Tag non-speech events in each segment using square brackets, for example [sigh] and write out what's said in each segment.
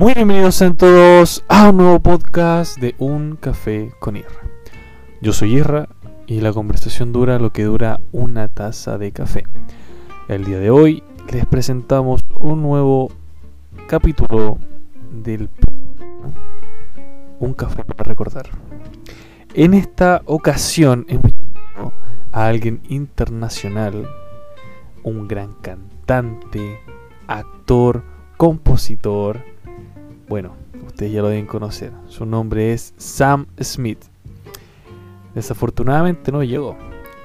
Muy bienvenidos a todos a un nuevo podcast de Un Café con Irra. Yo soy Irra y la conversación dura lo que dura una taza de café. El día de hoy les presentamos un nuevo capítulo del Un Café para recordar. En esta ocasión llamado a alguien internacional, un gran cantante, actor, compositor. Bueno, ustedes ya lo deben conocer. Su nombre es Sam Smith. Desafortunadamente no llegó.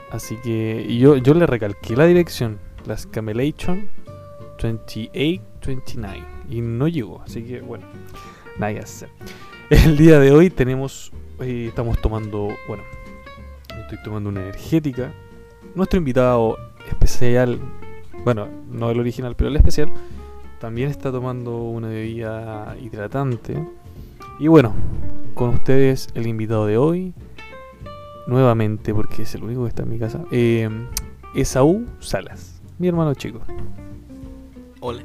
Así que yo, yo le recalqué la dirección. Las Camelation 2829. Y no llegó. Así que bueno. Nada que hacer. El día de hoy tenemos. eh, estamos tomando. Bueno. Estoy tomando una energética. Nuestro invitado especial. Bueno, no el original, pero el especial. También está tomando una bebida hidratante. Y bueno, con ustedes el invitado de hoy. Nuevamente, porque es el único que está en mi casa. Eh, Esaú Salas, mi hermano chico. Hola,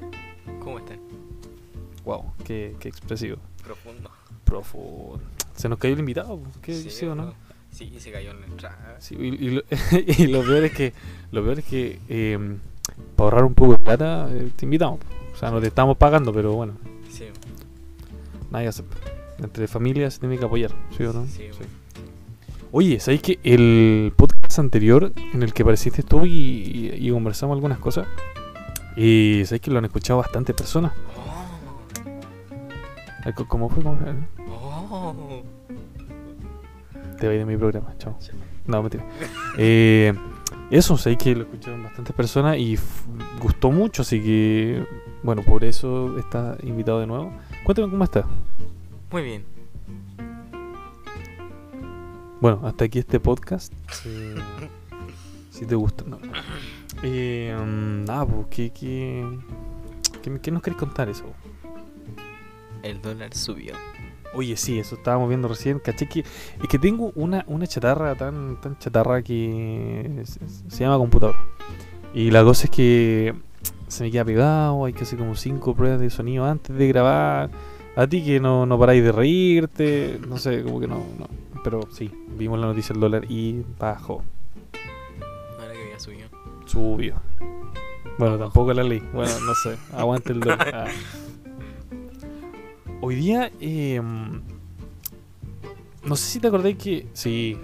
¿cómo están? Wow, qué, qué expresivo. Profundo. Profundo. Se nos cayó el invitado, ¿qué sí, o no? Sí, se cayó en la entrada. Sí, y, y lo, [laughs] y lo peor es que, lo peor es que eh, para ahorrar un poco de plata, eh, te invitamos. O sea, no te estamos pagando, pero bueno, Sí, nadie hace. Entre familias se tiene que apoyar, ¿sí o no? sí, Sí. Oye, ¿sabéis que el podcast anterior en el que apareciste tú y, y- y conversamos algunas cosas? Y sabéis que lo han escuchado bastante personas. Oh, co- ¿Cómo fue? ¿Cómo fue? oh. Te voy de mi programa, chao. No, mentira. Eh, eso, sé que lo escucharon bastantes personas y gustó mucho, así que, bueno, por eso está invitado de nuevo. Cuéntame cómo estás. Muy bien. Bueno, hasta aquí este podcast. Eh, [coughs] si te gusta, no. [coughs] Eh, mm, nada, pues, ¿qué, qué, qué, nos querés contar eso? El dólar subió. Oye, sí, eso estábamos viendo recién. Caché que es que tengo una, una chatarra tan, tan chatarra que se, se llama computador. Y la cosa es que se me queda pegado, hay que hacer como cinco pruebas de sonido antes de grabar. A ti que no, no paráis de reírte, no sé, como que no, no. Pero sí, vimos la noticia del dólar y bajó, Ahora que ya subió. subió. Bueno, tampoco la ley. Bueno, no sé, [laughs] aguante el dólar. Ah. Hoy día, eh, no sé si te acordáis que. Sí,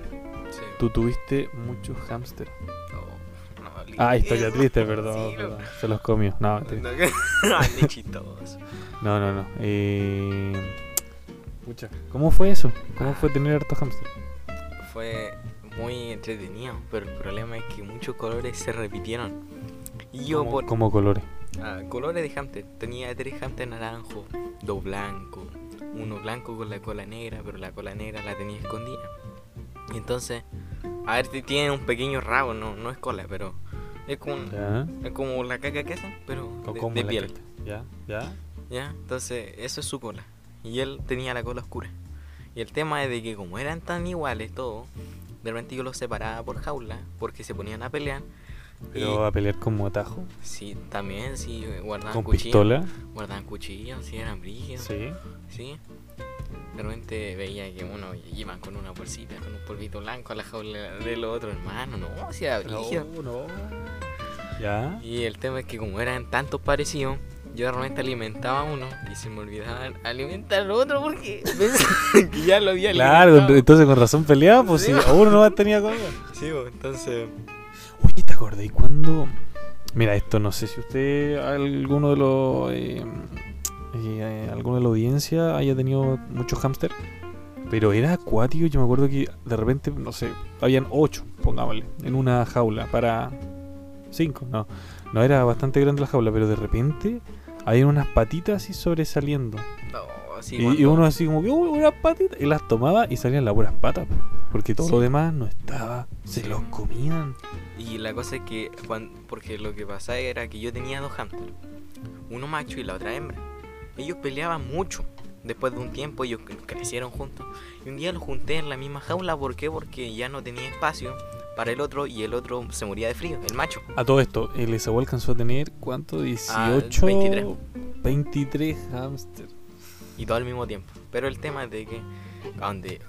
Sí. tú tuviste muchos hámster. Ah, historia triste, perdón. Sí, perdón. Se los comió. No, [laughs] no, [laughs] no, no. no. Eh, ¿Cómo fue eso? ¿Cómo fue tener hartos hámster? Fue muy entretenido, pero el problema es que muchos colores se repitieron. Y yo ¿Cómo, por cómo colores? Ah, colores de hamster. Tenía tres hamster naranjo, dos blancos, uno blanco con la cola negra, pero la cola negra la tenía escondida. Y entonces, a ver si tiene un pequeño rabo, no, no es cola, pero es como, es como la caca que hacen, pero ¿O de, la piel. ¿Ya? ¿Ya? ¿Ya? Entonces, eso es su cola. Y él tenía la cola oscura. Y el tema es de que como eran tan iguales todos, de repente yo los separaba por jaula, porque se ponían a pelear. Pero a pelear con motajo. sí, también, sí, guardaban Con cuchillos. pistola. Guardaban cuchillos, sí, eran. Sí. Sí. De repente veía que uno iban con una bolsita, con un polvito blanco a la jaula del otro hermano. No, si era brígido. No, no. ¿Ya? Y el tema es que como eran tantos parecidos, yo de repente alimentaba a uno y se me olvidaba alimentar al otro porque [laughs] pensaba que ya lo había Claro, alimentado. entonces con razón peleaba, pues Sí. si a uno no tenía comida. Sí, pues, entonces... Oye, ¿te acordáis cuando.? Mira, esto no sé si usted, alguno de los. eh, eh, alguno de la audiencia haya tenido muchos hámster. Pero era acuático. Yo me acuerdo que de repente, no sé, habían ocho, pongámosle, en una jaula para. Cinco, no. No era bastante grande la jaula, pero de repente había unas patitas así sobresaliendo. No, sí, y, y cuando- uno así como que, uy, unas patitas. Y las tomaba y salían las puras patas. po, Porque todo Sí. lo demás no estaba. Se Sí. los comían. Y la cosa es que, cuan- porque lo que pasaba era que yo tenía dos hamsters, uno macho y la otra hembra. Ellos peleaban mucho. Después de un tiempo ellos cre- crecieron juntos. Y un día los junté en la misma jaula. ¿Por qué? Porque ya no tenía espacio para el otro y el otro se moría de frío, el macho. A todo esto, el Esaú alcanzó a tener, ¿cuánto? 18. 23. 23 hámster. y todo al mismo tiempo. Pero el tema es de que donde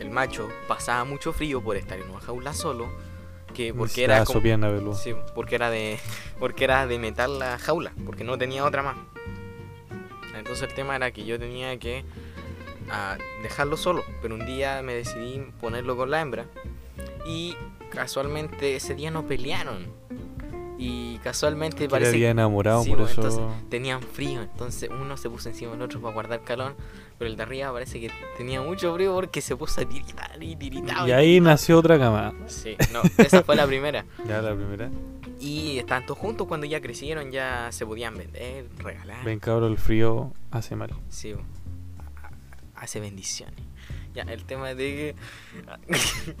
el macho pasaba mucho frío por estar en una jaula solo, que porque era Necesitaba como-. Sí, porque era de [laughs] porque era de metal la jaula, porque no tenía otra más. Entonces el tema era que yo tenía que ah, dejarlo solo, pero un día me decidí ponerlo con la hembra y casualmente ese día no pelearon. Y casualmente parece había enamorado, Sí, por bueno, eso. entonces tenían frío, entonces uno se puso encima del otro para guardar calor, pero el de arriba parece que tenía mucho frío porque se puso a tiritar y tiritaba. Y ahí nació otra cama. Sí, no, esa fue la primera. [laughs] Ya la primera. Y estaban todos juntos cuando ya crecieron, ya se podían vender, regalar. Ven cabrón, el frío hace mal. Sí, hace bendiciones. Ya, el tema de que.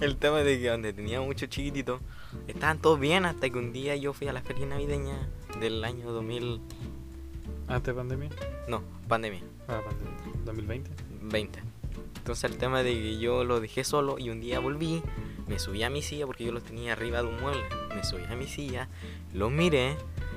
[laughs] el tema de que donde tenía muchos chiquititos, estaban todos bien hasta que un día yo fui a la feria navideña del año 2000. ¿Antes de pandemia? No, pandemia, Ah, pandemia. 2020. 20. Entonces el tema de que yo lo dejé solo y un día volví, me subí a mi silla porque yo los tenía arriba de un mueble. Me subí a mi silla, los miré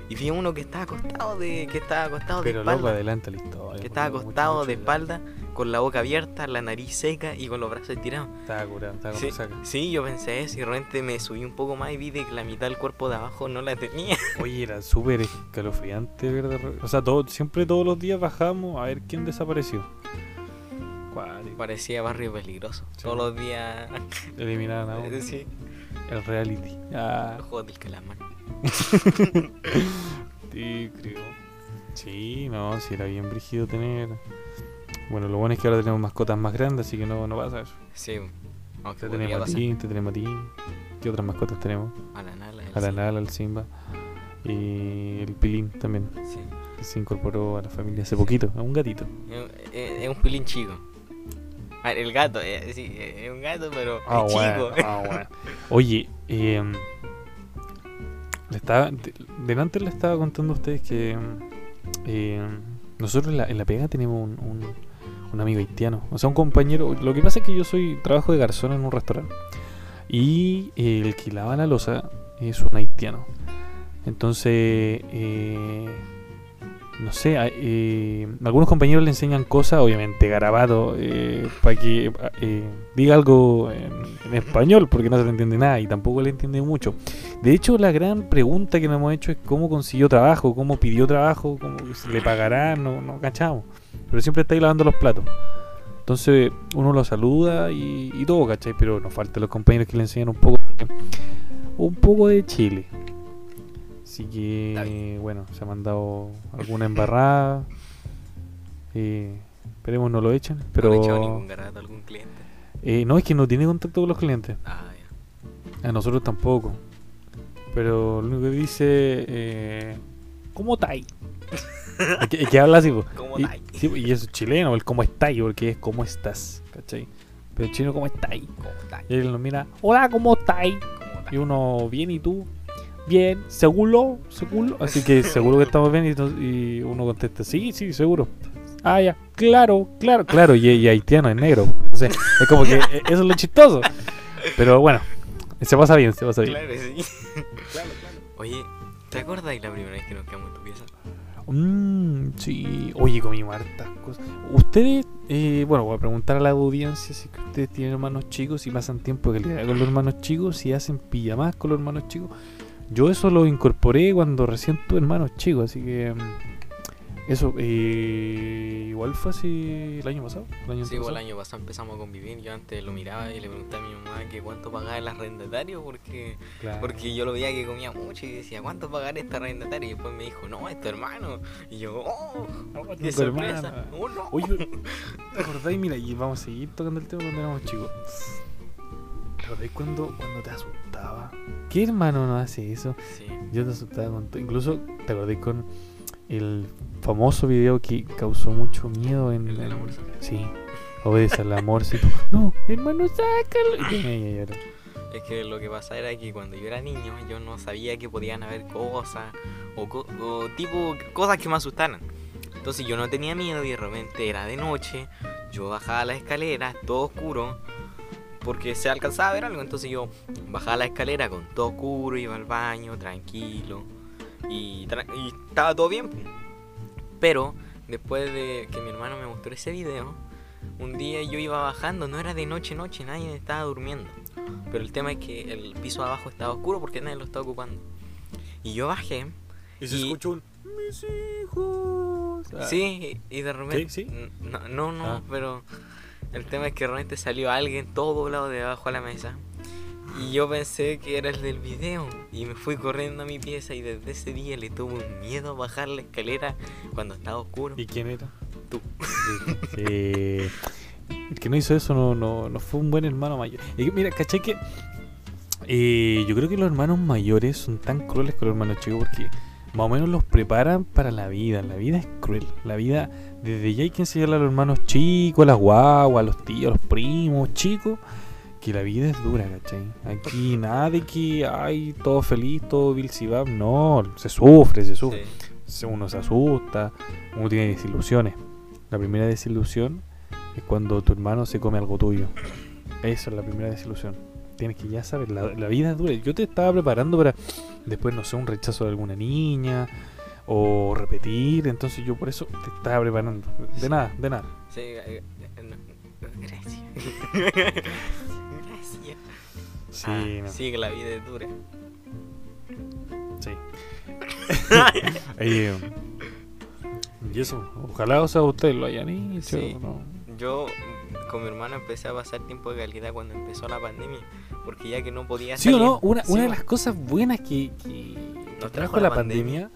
y vi uno que estaba acostado de. que estaba acostado de Pero espalda. loco, adelanta la historia. que estaba mucho, acostado mucho de ya. espalda, con la boca abierta, la nariz seca y con los brazos estirados. Estaba curado, estaba Sí, saca. sí, yo pensé eso y de repente me subí un poco más y vi de que la mitad del cuerpo de abajo no la tenía. [laughs] Oye, era súper escalofriante, ¿verdad? O sea, todo, siempre todos los días bajamos a ver quién desapareció. Parecía barrio peligroso. Sí. Todos los días. [laughs] Eliminaron a uno. sí, El reality. Ah, los juegos del calamar. [laughs] sí, creo. Sí, no, si era bien brígido tener. Bueno, lo bueno es que ahora tenemos mascotas más grandes, así que no, no pasa eso. Sí, aunque Te tenemos a ti, te tenemos a ti. ¿Qué otras mascotas tenemos? A la nala. el A la sí. Nala, al Simba. Y el Pilín también, Sí. que se incorporó a la familia hace poquito, a un gatito. Es un pilín chico. Ah, el gato, eh, sí, es un gato, pero Ah, es bueno, chico. ah, [laughs] bueno. Oye, eh, le estaba, de- delante le estaba contando a ustedes que eh, nosotros en la, en la pega tenemos un, un- un amigo haitiano, o sea, un compañero. Lo que pasa es que yo soy trabajo de garzón en un restaurante y eh, el que lava la losa es un haitiano. Entonces, eh, no sé, eh, algunos compañeros le enseñan cosas, obviamente garabato, para que eh, diga algo en, español, porque no se le entiende nada y tampoco le entiende mucho. De hecho, la gran pregunta que nos hemos hecho es cómo consiguió trabajo, cómo pidió trabajo, cómo se le pagará, no, no cachamos. Pero siempre está ahí lavando los platos. Entonces uno lo saluda y, todo, ¿cachai? Pero nos faltan los compañeros que le enseñan un poco, un poco de Chile. Así que, bueno, se ha mandado alguna embarrada. [laughs] Eh, esperemos no lo echen. Pero No echado ningún garabato a algún cliente. eh, no, es que no tiene contacto con los clientes. Ah, ya. A nosotros tampoco. Pero lo único que dice. Eh, ¿Cómo estáis? Es que, es que habla así, po. [laughs] ¿Cómo y, sí, y eso es chileno, el cómo estáis, porque es cómo estás, ¿cachai? Pero el chino, ¿cómo estáis? ¿Cómo estáis? Y él nos mira, hola. ¿Cómo estáis? Y uno, bien, ¿y tú? Bien, seguro, seguro. Así que seguro que estamos bien. Y, uno contesta, sí, sí, seguro. Ah, ya, claro, claro, claro. Y, y haitiano es negro. Entonces, es como que eh, eso es lo chistoso. Pero bueno, se pasa bien, se pasa bien. Claro, sí. Oye, ¿te acuerdas de la primera vez que nos quedamos en tu pieza? Mmm, sí. Oye, comimos hartas cosas. Ustedes, eh, bueno, voy a preguntar a la audiencia si ustedes tienen hermanos chicos, si pasan tiempo de calidad con los hermanos chicos, si hacen pijamas con los hermanos chicos. Yo eso lo incorporé cuando recién tuve hermanos chicos, así que... mm, Eso, eh, igual fue así el año pasado. El año Sí, igual el pasado. año pasado empezamos a convivir. Yo antes lo miraba y le preguntaba a mi mamá que cuánto pagaba el arrendatario porque Claro. porque yo lo veía que comía mucho y decía, ¿cuánto pagaré este arrendatario? Y después me dijo, no, es tu hermano. Y yo, oh, Oh, qué sorpresa. hermana. Oh, no. Oye, ¿te acordáis? Mira, y vamos a seguir tocando el tema cuando éramos chicos. ¿Te acordáis cuando, cuando te asustaba? ¿Qué hermano no hace eso? Sí. Yo te asustaba con todo. Incluso te acordé con el famoso video que causó mucho miedo en. ¿El de la morsa? Sí. Obedece al amor. Sí. No, hermano, sácalo. Y lloró. Es que lo que pasa era que cuando yo era niño yo no sabía que podían haber cosas o, co- o tipo cosas que me asustaran. Entonces yo no tenía miedo y de repente era de noche, yo bajaba la escalera, todo oscuro, porque se alcanzaba a ver algo. Entonces yo bajaba la escalera con todo oscuro, iba al baño, tranquilo, y, tra- y estaba todo bien. Pero después de que mi hermano me mostró ese video, un día yo iba bajando, no era de noche noche, nadie estaba durmiendo. Pero el tema es que el piso abajo estaba oscuro porque nadie lo estaba ocupando. Y yo bajé. Y se Y- escuchó un. Mis hijos. Ah, Sí, y de repente. ¿Sí? ¿Sí? No, no, no, Ah. pero el tema es que realmente salió alguien todo doblado de abajo a la mesa. Y yo pensé que era el del video. Y me fui corriendo a mi pieza y desde ese día le tuve un miedo a bajar la escalera cuando estaba oscuro. ¿Y quién era? Tú. Sí. El que no hizo eso no, no, no fue un buen hermano mayor. Y mira, caché que. eh, yo creo que los hermanos mayores son tan crueles con los hermanos chicos porque más o menos los preparan para la vida. La vida es cruel. La vida, desde ya hay que enseñarle a los hermanos chicos, a las guaguas, a los tíos, a los primos chicos, que la vida es dura, ¿cachai? Aquí [laughs] nada de que hay todo feliz, todo Bill Sibab. No, se sufre, se sufre Sí. uno se asusta, uno tiene desilusiones. La primera desilusión es cuando tu hermano se come algo tuyo. Esa es la primera desilusión. Tienes que ya saber, la, la vida es dura. Yo te estaba preparando para después, no sé, un rechazo de alguna niña o repetir. Entonces yo por eso te estaba preparando. De Sí. nada, de nada. Sí, eh, eh, no, gracias. [laughs] gracias. Sí, Ah, no, sí, que la vida es dura. sí. [laughs] Eh, y eso, ojalá o sea, ustedes lo hayan hecho. Sí. Yo con mi hermano empecé a pasar tiempo de calidad cuando empezó la pandemia. Porque ya que no podía Sí o salir. no, una, Sí, una de las cosas buenas que, que Nos trajo la pandemia,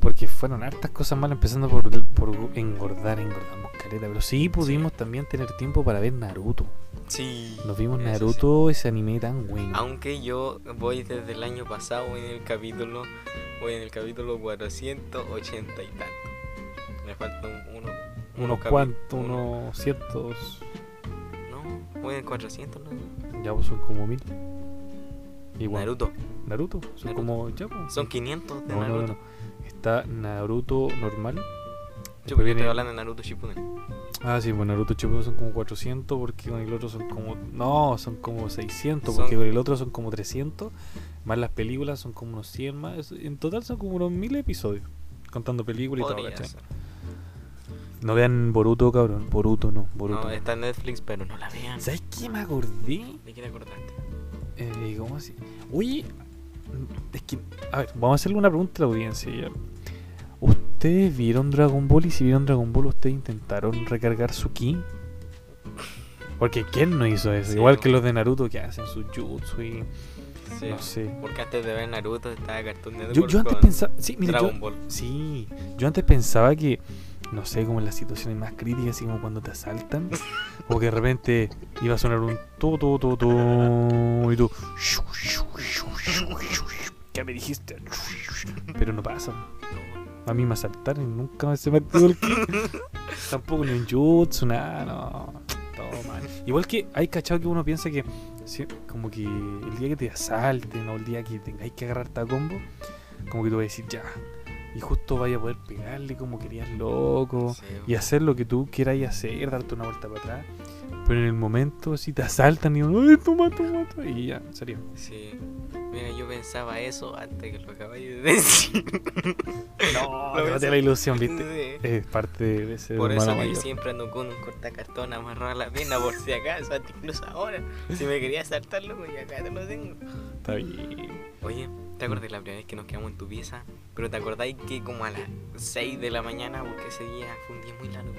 porque fueron hartas cosas malas, empezando por, por engordar, engordamos caleta, pero sí pudimos también tener tiempo para ver Naruto. Sí. Nos vimos Naruto, ese anime tan bueno. Aunque yo voy desde el año pasado, voy en el capítulo, voy en el capítulo 480 y tanto. Me falta un, uno, unos capi- cuantos, uno- unos cientos, No, voy en el 400, ¿no? Ya pues son como mil. Igual. Naruto. Naruto, son Naruto. como, ya pues. Son 500 de No, no, no, Naruto. no. Está Naruto normal. Yo viene- estoy hablando de Naruto Shippuden. Ah, sí, pues Naruto Shippuden son como 400 porque con el otro son como... No, son como 600 Son- porque con el otro son como 300. Más las películas son como unos 100 más. En total son como unos 1000 episodios. Contando películas y todo, ¿cachai? No vean Boruto, cabrón. Boruto no, Boruto. No, no. está en Netflix, pero no la vean. ¿Sabes qué me acordé? ¿De qué te acordaste? Eh, ¿Cómo así? Oye, es que... A ver, vamos a hacerle una pregunta a la audiencia ya. ¿Ustedes vieron Dragon Ball? Y si vieron Dragon Ball, ¿ustedes intentaron recargar su ki? Porque ¿quién no hizo eso? Sí, Igual que los de Naruto que hacen su jutsu y... Sí. No sé. Porque antes de ver Naruto estaba Cartoon Network Yo, yo antes pensaba... Sí, mira, yo- Dragon Ball. Sí, yo antes pensaba que, no sé, como en las situaciones más críticas, así como cuando te asaltan, o que de repente iba a sonar un tu tu tu tu y tú, ¿qué me dijiste? Pero no pasa. A mí me asaltaron y nunca se me activó el. Tampoco ni un jutsu, nada, no. Todo mal. Igual que hay cachado que uno piensa que, como que el día que te asalten o el día que tengáis que agarrarte a combo, como que tú vas a decir ya. Y justo vaya a poder pegarle como querías loco. Sí, Y hacer lo que tú quieras hacer, darte una vuelta para atrás. Pero en el momento, si te asaltan y uno, ¡ay, toma, toma, toma", Y ya, serio. Sí. Mira, yo pensaba eso antes que lo acabáis de decir. [laughs] No, ves- la ilusión, viste. Sí. Es parte de ese Por eso que yo siempre ando con un cortacartón amarrado a la pierna por si acaso, incluso ahora. Si me quería saltarlo, pues ya acá te lo tengo. Está bien. Oye, ¿te acordás de la primera vez que nos quedamos en tu pieza? Pero te acordáis que como a las 6 de la mañana, porque ese día fue un día muy largo.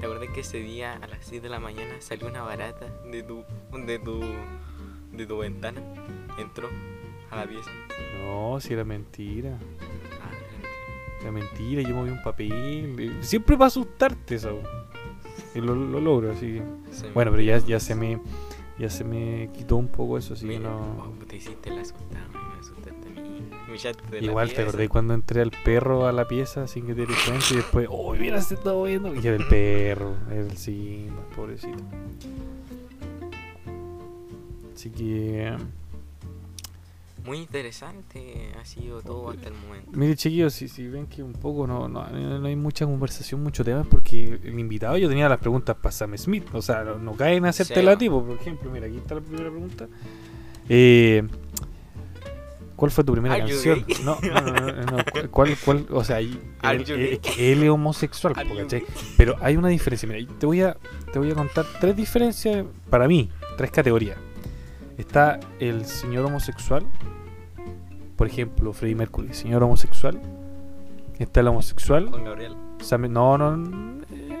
¿Te acordás que ese día a las 6 de la mañana salió una barata de tu de tu de tu ventana? Entró a la pieza. No, si era mentira. Ah, era Era mentira, yo moví un papel. Siempre para asustarte eso. Y lo, lo logro, así. Se Bueno, pero ya, se me. Ya se me quitó un poco eso, así que no. oh, te hiciste el asustado Igual te acordé cuando entré al perro a la pieza sin que te dieras cuenta y después, oh, mira, se está moviendo. Y era el perro, era el Simba, pobrecito. Así que, Muy interesante ha sido todo hasta el momento. mire, chiquillos, si, si ven que un poco no, no, no hay mucha conversación, mucho tema, porque el invitado yo tenía las preguntas para Sam Smith. O sea, no, no caen a hacerte la tipo. Por ejemplo, mira, aquí está la primera pregunta. Eh, ¿Cuál fue tu primera canción? No, no, no, no, [laughs] ¿Cuál, cuál, o sea, él, eh, es él es homosexual. Pero hay una diferencia. Mira, te voy a, te voy a contar tres diferencias para mí, tres categorías. Está el señor homosexual, por ejemplo, Freddie Mercury, señor homosexual. Está el homosexual. Juan Gabriel. No, no, eh,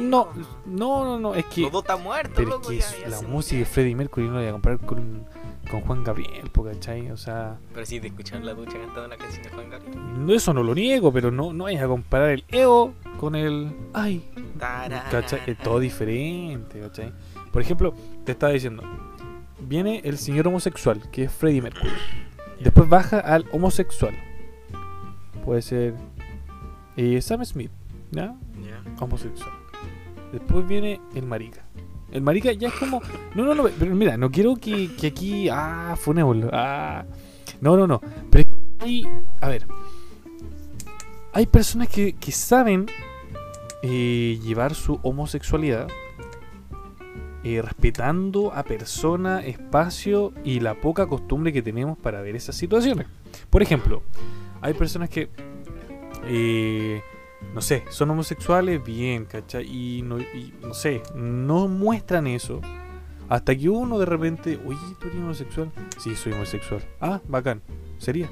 no, no, no, no, es que, Los dos están muertos, pero es que la música de. Freddie Mercury no la voy a comparar con, con Juan Gabriel, ¿cachai? O sea, Pero sí, de escuchar la ducha cantando una canción de Juan Gabriel. eso no lo niego, pero no, no vayas a comparar el ego con el, ay, ¿cachai? Es todo diferente, ¿cachai? Por ejemplo, te estaba diciendo, viene el señor homosexual, que es Freddie Mercury. Después baja al homosexual. Puede ser eh, Sam Smith, ¿ya? Ya. Homosexual. Después viene el marica. El marica ya es como... No, no, no, pero mira, no quiero que, que aquí... Ah, funémoslo. Ah. No, no, no. Pero hay... A ver. Hay personas que, que saben eh, llevar su homosexualidad eh, respetando a persona, espacio y la poca costumbre que tenemos para ver esas situaciones. Por ejemplo, hay personas que, eh, no sé, son homosexuales, bien, ¿cachai? Y no, y no sé, no muestran eso hasta que uno de repente, oye, ¿tú eres homosexual? Sí, soy homosexual. Ah, bacán, sería.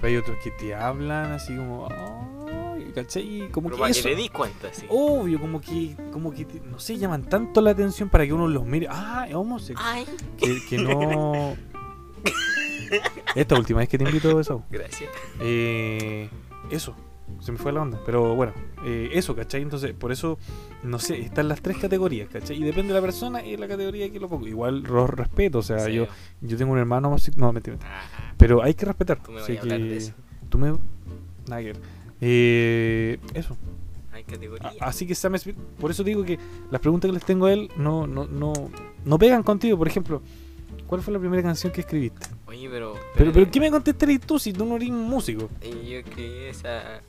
Pero hay otros que te hablan así como, "Ay", ¿cachai? Y Como Pero que para eso. que te cuenta, sí. Obvio, como que, como que, te- no sé, llaman tanto la atención para que uno los mire. Ah, es homosexual. Ay, Que, que no. [laughs] Esta última vez que te invito a eso. gracias. Eh, eso, se me fue la onda. Pero bueno, eh, eso, ¿cachai? Entonces, por eso, no sé, están las tres categorías, ¿cachai? Y depende de la persona y la categoría que lo pongo. Igual lo respeto, o sea, Sí. yo, yo tengo un hermano. No, mentira. Ah, Pero hay que respetar. Tú me vas a hablar que de eso. Tú me. Nada que ver. Eh, eso. hay categoría. A- Así que Sam Smith, por eso digo que las preguntas que les tengo a él no, no, no, no pegan contigo. Por ejemplo, ¿cuál fue la primera canción que escribiste? Oye, pero. Pero, pero ¿qué me contestarías tú si tú no eres músico? Y yo escribí esa.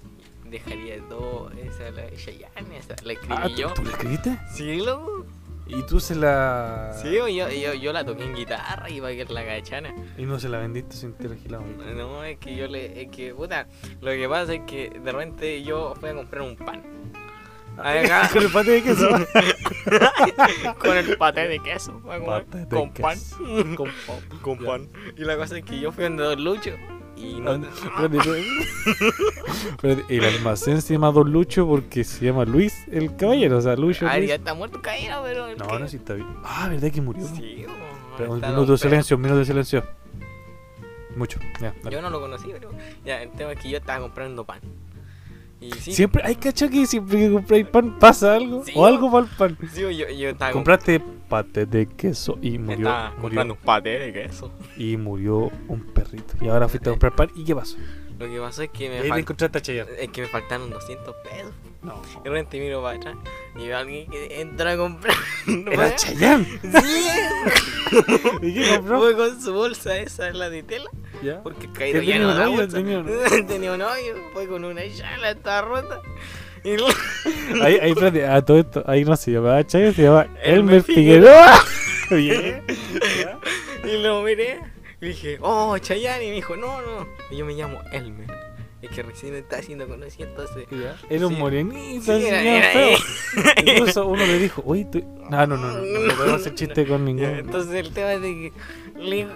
Dejaría dos. Esa la de Chayanne, esa la escribí Ah, ¿tú, yo. tú la escribiste? Sí, loco. Y tú se la... Sí, yo, yo, yo la toqué en guitarra y para que la cachana. Y no se la vendiste sin te la No, es que yo le. Es que, puta. Lo que pasa es que de repente yo fui a comprar un pan. Acá, Con el pate de queso. con el paté de queso. [laughs] Paté de con pan. queso. [laughs] con pan. Con pan. Y la cosa es que yo fui a Don Lucho. Y [laughs] no. El [laughs] almacén se llama Don Lucho porque se llama Luis el Caballero. O sea, Lucho. A ver, Luis. ya está muerto Caíra, pero. el No, que- no, sí está bien. Ah, ¿verdad que murió? Sí, Pero un minuto de silencio, un minuto de silencio. Mucho, ya. Yo no lo conocí, pero. Ya, el tema es que yo estaba comprando pan. Y sí. Siempre, hay cacha que siempre que compráis pan pasa algo. Sí, o algo para el pan. sí, yo, yo estaba Compraste pate de queso y murió. estaba murió comprando un paté de queso. y murió un perrito. Y ahora fuiste a comprar pan. ¿Y qué pasó? Lo que pasó es que Y me, ahí encontraste a es que me faltaron 200 pesos. No. De repente miro para atrás y veo a alguien que entra a comprar. No [laughs] Era Chayanne. Sí, ¿Y qué compró? fue con su bolsa esa, la de tela. ¿Ya? Porque caído ya no da hoyo, bolsa. tenía un- [laughs] Tenía un hoyo, fue con una chala, estaba rota. Y Ahí, ahí, espérate, a todo esto, ahí no se llamaba Chayanne, se llama Elmer Figueroa. [laughs] Bien. Y lo miré dije, oh, Chayanne. Y me dijo, no, no. Y yo me llamo Elmer. Es que recién está haciendo conocido, entonces. ¿Ya? Era un Sí. morenito, Sí, era- era- feo. Incluso uno le dijo, oye, tú... No, no, no, no, no, no podemos hacer chiste con ningún... Entonces el tema es de que le-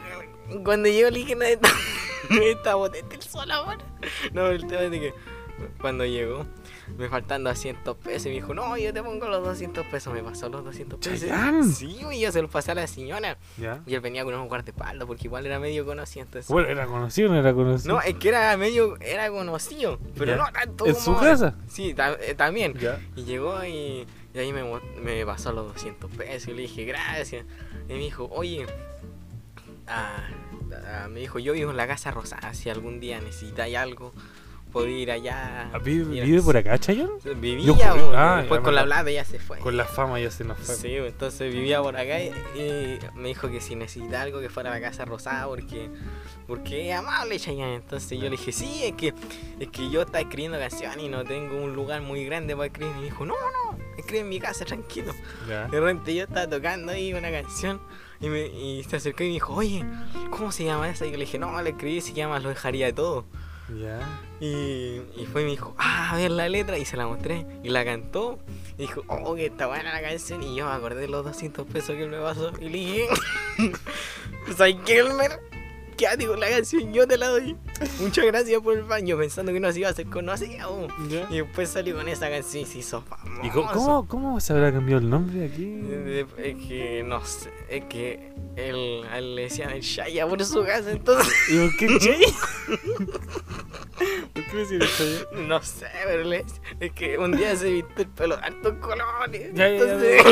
cuando yo le dije, no, esta, esta botella el sol ahora. No, el tema es de que cuando llegó, me faltan 200 pesos y me dijo, no, yo te pongo los 200 pesos. Me pasó los 200 pesos. Chayanne. Sí, güey, yo se los pasé a la señora. ¿Ya? Y él venía con unos guardaespaldas porque igual era medio conocido. Entonces, Bueno, ¿era conocido no era conocido? no, es que era medio, era conocido, pero Ya. no tanto ¿En como su casa? Sí, eh, también. ¿Ya? Y llegó y, y ahí me, me pasó los 200 pesos y le dije gracias. Y me dijo, oye, ah, ah, me dijo, yo vivo en la casa rosada, si algún día necesitáis algo, puedo ir allá. Ah, ¿Vive, vive por acá, Chayanne? Vivía, Yo- ah, después con la plata ya se fue. Con la fama ya se nos fue. Sí, entonces vivía por acá y, y me dijo que si necesitaba algo que fuera a la casa rosada porque porque es amable Chayanne. Entonces yo le dije, sí, es que es que yo estaba escribiendo canciones y no tengo un lugar muy grande para escribir. Y me dijo, no, no, escribe en mi casa, tranquilo. Ya. De repente yo estaba tocando ahí una canción y, me, y se acercó y me dijo, oye, ¿cómo se llama esa? Y yo le dije, no, le escribí, se llama Lo dejaría todo. Ya. Y, y fue y me dijo, ah, a ver la letra. Y se la mostré. Y la cantó. Y dijo, oh, que está buena la canción. Y yo me acordé de los 200 pesos que él me pasó. Y le dije, [laughs] ¿sabes qué, Elmer? Quédate con la canción, yo te la doy. Muchas gracias por el baño, pensando que no se iba a hacer conocido. Y después salió con esa canción y se hizo famoso. ¿Y cómo, cómo, se habrá cambiado el nombre aquí? Es que no sé, es que él, le decían el Shaya por su casa, entonces ¿Y por qué [laughs] [laughs] Che? [laughs] no sé, pero es que un día se vistió el pelo de hartos colores. Ya, entonces,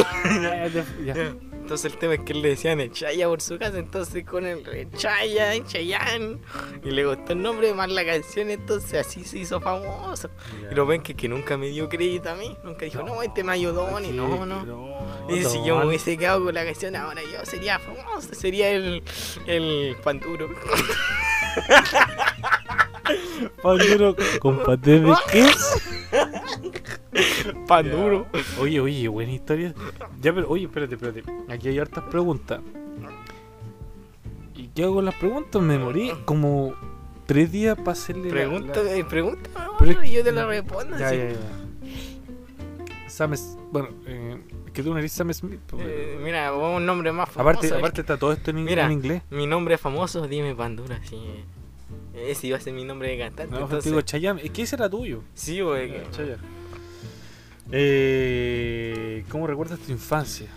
ya, ya. [laughs] Entonces el tema es que él le decían el Chaya por su casa, entonces con el Chaya, el Chayanne, y le gustó el nombre más la canción, entonces así se hizo famoso. Y lo ven que, que nunca me dio crédito a mí, nunca dijo, no, este me ayudó, ni no, no. Y si yo me hubiese quedado con la canción ahora yo sería famoso, sería el, el Panduro. [laughs] Panduro con paté de [laughs] qué? Panduro. Oye, oye, buena historia. Ya, pero, oye, espérate, espérate. Aquí hay hartas preguntas. ¿Y qué hago con las preguntas? Me morí como tres días para hacerle. Pregunta, la- eh, pregunta, Pero es- y yo te la respondo. Ya, ya, ya. Sam S- Bueno, eh, es que tú no eres Sam Smith. pues, Eh, mira, un nombre más famoso. aparte, es aparte está todo esto en, Mira, en inglés. Mi nombre famoso, dime Pandura, sí. Ese iba a ser mi nombre de cantante. No, entonces, digo Chayanne. Es que ese era tuyo. sí, güey. que- Chayanne. Eh, ¿Cómo recuerdas tu infancia?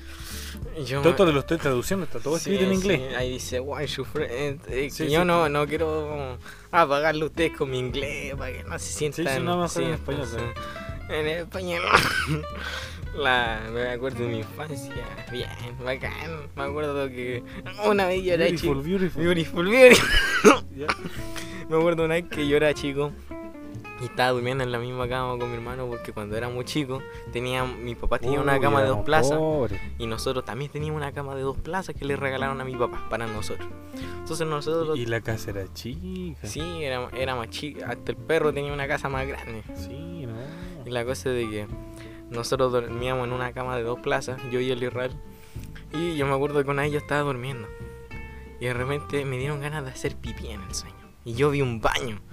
Yo Todo te lo estoy traduciendo, está todo escrito en inglés. sí, ahí dice, why you friend? Eh, Sí, yo no, no quiero apagarle a ustedes con mi inglés para que no se sientan. no, en español, En [laughs] español. La, me acuerdo de mi infancia. Bien, bacán. Me acuerdo que una vez yo era chico. Beautiful, beautiful. Beautiful, [laughs] beautiful. Me acuerdo una vez que yo era chico y estaba durmiendo en la misma cama con mi hermano porque cuando era muy chico tenía mi papá tenía una cama de dos plazas y nosotros también teníamos una cama de dos plazas que le regalaron a mi papá para nosotros. Entonces nosotros Y la casa era chica. sí era, era más chica, hasta el perro tenía una casa más grande. Sí, no. Y la cosa es de que nosotros dormíamos en una cama de dos plazas, yo y el Israel. Y yo me acuerdo que una vez yo estaba durmiendo. Y de repente me dieron ganas de hacer pipí en el sueño. Y yo vi un baño. [laughs]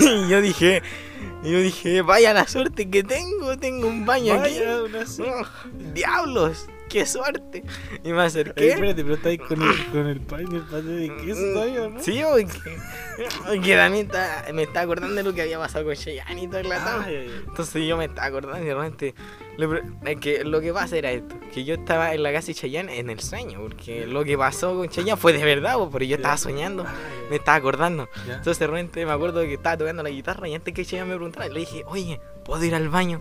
Y yo dije, yo dije, vaya la suerte que tengo, tengo un baño Vaya, aquí. una Oh, diablos, qué suerte. Y me acerqué. espérate, pero está ahí con el, con el pan el paté de queso todavía, ¿no? Sí, porque, porque también está- me estaba acordando de lo que había pasado con Cheyenne y todo el. Ay, ay, ay. Entonces yo me estaba acordando y de repente es que lo que pasa era esto, que yo estaba en la casa de Chayanne en el sueño, porque lo que pasó con Chayanne fue de verdad, po, pero yo estaba soñando, me estaba acordando. Entonces de repente me acuerdo que estaba tocando la guitarra y antes que Chayanne me preguntara, le dije, oye, ¿puedo ir al baño?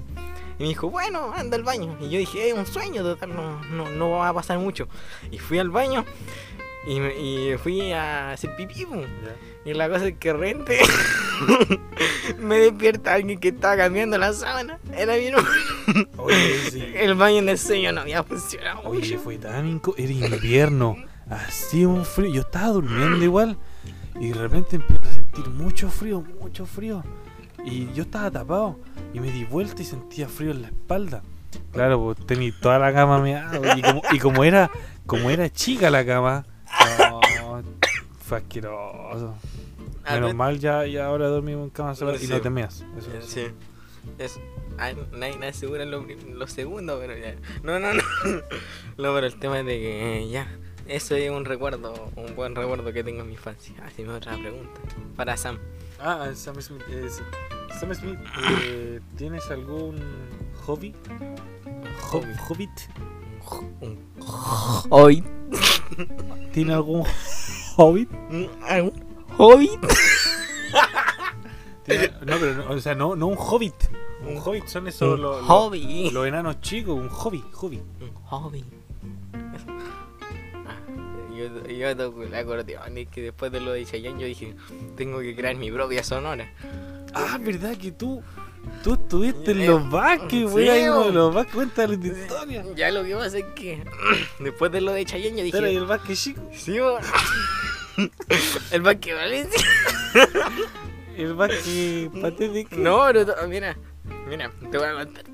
Y me dijo, bueno, anda al baño. Y yo dije, es un sueño, total, no, no, no va a pasar mucho. Y fui al baño y, me- y fui a hacer pipí. Y la cosa es que rente [laughs] me despierta alguien que estaba cambiando la sábana. Era hermano. Oye, sí. [laughs] El baño en el sueño no había funcionado. Oye, mucho. fue tan inco... Era invierno. Hacía un frío. Yo estaba durmiendo igual. Y de repente empiezo a sentir mucho frío, mucho frío. Y yo estaba tapado. Y me di vuelta y sentía frío en la espalda. Claro, pues tenía toda la cama meada. Y como, y como era como era chica la cama, no, fue asqueroso. Ah, Menos pero- mal ya, ya ahora dormimos en cama sola y Sí. no te meas. Eso Eh, sí. Sí. Es, ah, nadie, nadie asegura lo, lo segundo, pero ya. No, no, no. [laughs] No, pero el tema es de que eh, ya. Eso es un recuerdo, un buen recuerdo que tengo en mi infancia. Haceme otra pregunta. Para Sam. Ah, Sam Smith. es- Sam Smith, eh, ¿tienes algún hobby? Ho- Hobby. ¿Hobbit? Un hobbit. ¿Tiene algún hobbit? ¿Un hobbit? No, pero no, o sea, no, no un hobbit. Un hobbit son esos Un los, los- hobby. los enanos chicos, un hobby, hobby. Un hobby. Ah, yo, yo toco el acordeón y que después de lo de Chayanne yo dije, tengo que crear mi propia sonora. Ah, ¿verdad que tú? Tú estuviste en los Vázquez, sí, güey. ahí uno de los Vázquez, cuéntale tu historia. Ya lo que pasa es que [clears throat] después de lo de Chayanne yo Era ahí dije, el Vázquez chico. sí, bo". [laughs] el Vázquez Valencia. [laughs] El Vázquez patético. No, pero mira, mira, te voy a contar.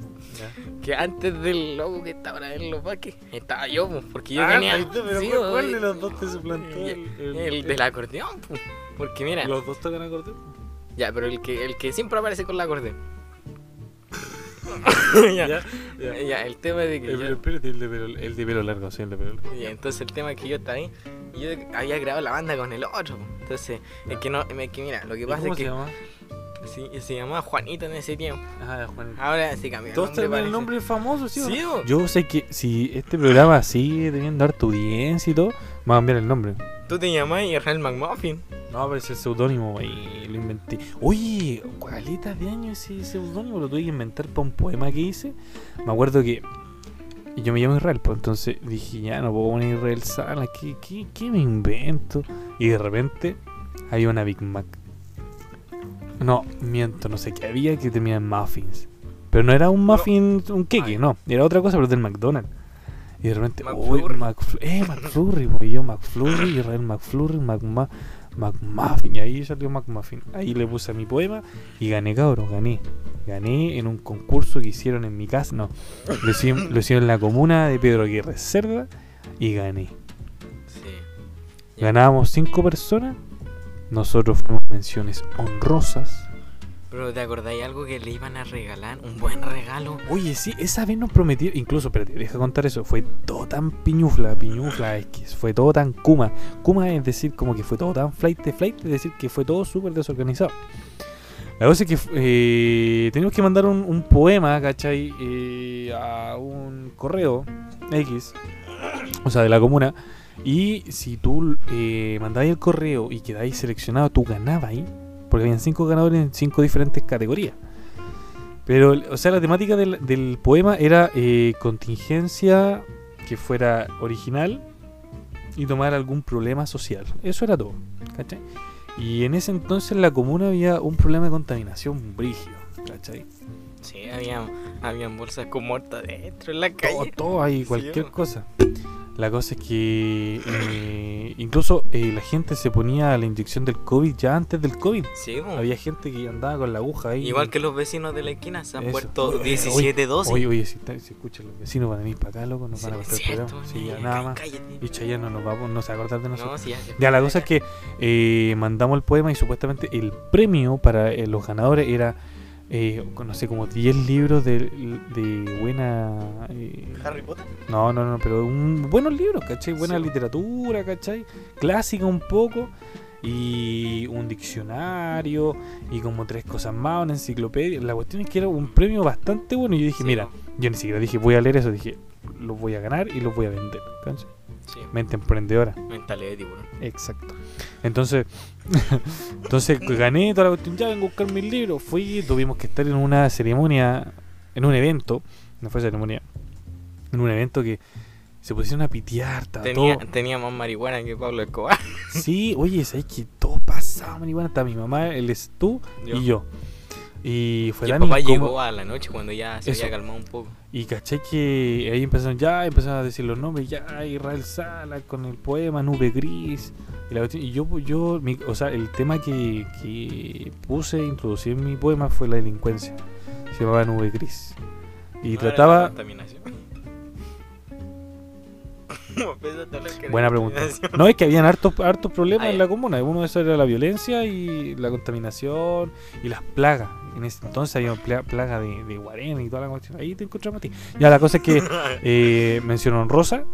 que antes del logo que estaba en los vaques, estaba yo, porque yo Ah, tenía. está, pero sí, ¿cuál- ¿Cuál de los dos te suplantó? el, El, el del acordeón, pues. Porque mira, Los dos tocan acordeón. ya, pero el que, el que siempre aparece con la acordeón. [laughs] ya, Ya, ya. ya, el tema de que yo- pero espérate, el de pelo, el de pelo largo, sí, el de pelo largo. Y entonces el tema es que yo estaba ahí y yo había grabado la banda con el otro. Entonces, es que no, es que mira, lo que ¿Y pasa ¿Cómo es se que llama? sí, se llamaba Juanito en ese tiempo. Ah, Juan. Ahora se cambió. el Todos tienen el nombre famoso, ¿sí? Sí. Yo sé que si este programa sigue teniendo harta audiencia y todo, va a cambiar el nombre. Tú te llamás Israel McMuffin. No, pero ese seudónimo y lo inventé. Oye, ¿cuálitas de años ese seudónimo? Lo tuve que inventar para un poema que hice. Me acuerdo que yo me llamo Israel, pues entonces dije, ya no puedo poner Israel Sala, ¿qué, qué, qué me invento? Y de repente había una Big Mac. No, miento, no sé qué había que tenía muffins. Pero no era un muffin, un queque, no, era otra cosa, pero del McDonald's. Y de repente, uy, eh, McFlurry, pues, y yo McFlurry, Israel McFlurry, McMa, McMuffin, y ahí salió McMuffin. Ahí le puse mi poema y gané, cabrón, gané. Gané en un concurso que hicieron en mi casa, no, lo hicieron, lo hicieron en la comuna de Pedro Aguirre Cerda y gané. Sí. Ganábamos cinco personas, nosotros fuimos menciones honrosas. Pero ¿te acordáis algo que le iban a regalar? Un buen regalo. Oye, sí, esa vez nos prometió, incluso, espérate, deja contar eso, fue todo tan piñufla, piñufla, es fue todo tan kuma. Kuma es decir, como que fue todo tan flight de flight, es decir, que fue todo súper desorganizado. La cosa es que eh, teníamos que mandar un, un poema, ¿cachai? Eh, a un correo X, o sea, de la comuna. Y si tú eh, mandabas el correo y quedáis seleccionado, tú ganabas ahí. Porque habían cinco ganadores en cinco diferentes categorías. Pero, o sea, la temática del, del poema era eh, contingencia que fuera original y tomar algún problema social. Eso era todo, ¿cachai? Y en ese entonces en la comuna había un problema de contaminación brígido, ¿cachai? Sí, había, habían bolsas con muertos dentro en la Todo, calle. todo ahí, Sí, cualquier cosa. La cosa es que eh, incluso eh, la gente se ponía la inyección del COVID ya antes del COVID. Sí. Había gente que andaba con la aguja ahí. Igual que los vecinos de la esquina se han Eso. puesto Oye, 17 dosis. Oye, oye, si, si escuchan los vecinos van a venir para acá, loco, nos Sí, van a cortar el programa. Sí, ya, nada más. cállate. Y Chayanne no nos va, no se va a acordar de nosotros. No, sí, ya, ya. Ya, la cosa es que eh, mandamos el poema y supuestamente el premio para eh, los ganadores era, eh, no sé, como 10 libros de, de buena... eh, Harry Potter. no, no, no, pero un, buenos libros, ¿cachai? Buena Sí. literatura, ¿cachai? Clásica un poco. Y un diccionario y como tres cosas más, una enciclopedia. La cuestión es que era un premio bastante bueno. Y yo dije, Sí, mira, yo ni siquiera dije voy a leer eso, dije los voy a ganar y los voy a vender. ¿cachai? Sí. Mente emprendedora. Mentalidad de tiburón. Exacto. Entonces, [laughs] entonces gané toda la cuestión. Ya vengo a buscar mis libros. Fui, tuvimos que estar en una ceremonia, en un evento. No fue ceremonia. En un evento que se pusieron a pitear. Tenía, todo- tenía más marihuana que Pablo Escobar. [laughs] Sí, oye, sabes que todo pasaba, marihuana. Hasta mi mamá, él es tú Yo. y yo. Y fue Y el papá incómodo. llegó a la noche cuando ya se Eso. había calmado un poco. Y caché que ahí empezaron ya, empezaron a decir los nombres, ya, Israel Sala con el poema Nube Gris. Y, la cuestión- y yo, yo mi- o sea, el tema que, que puse, introducí en mi poema fue la delincuencia. Se llamaba Nube Gris. Y No era trataba, la contaminación. Buena pregunta. No, es que habían hartos, hartos problemas en la comuna. Uno de esos era la violencia y la contaminación y las plagas. En ese entonces había pla- plaga de, de guarena y toda la cuestión. Ahí te encontramos a ti. Ya, la cosa es que [laughs] eh, mencionó Rosa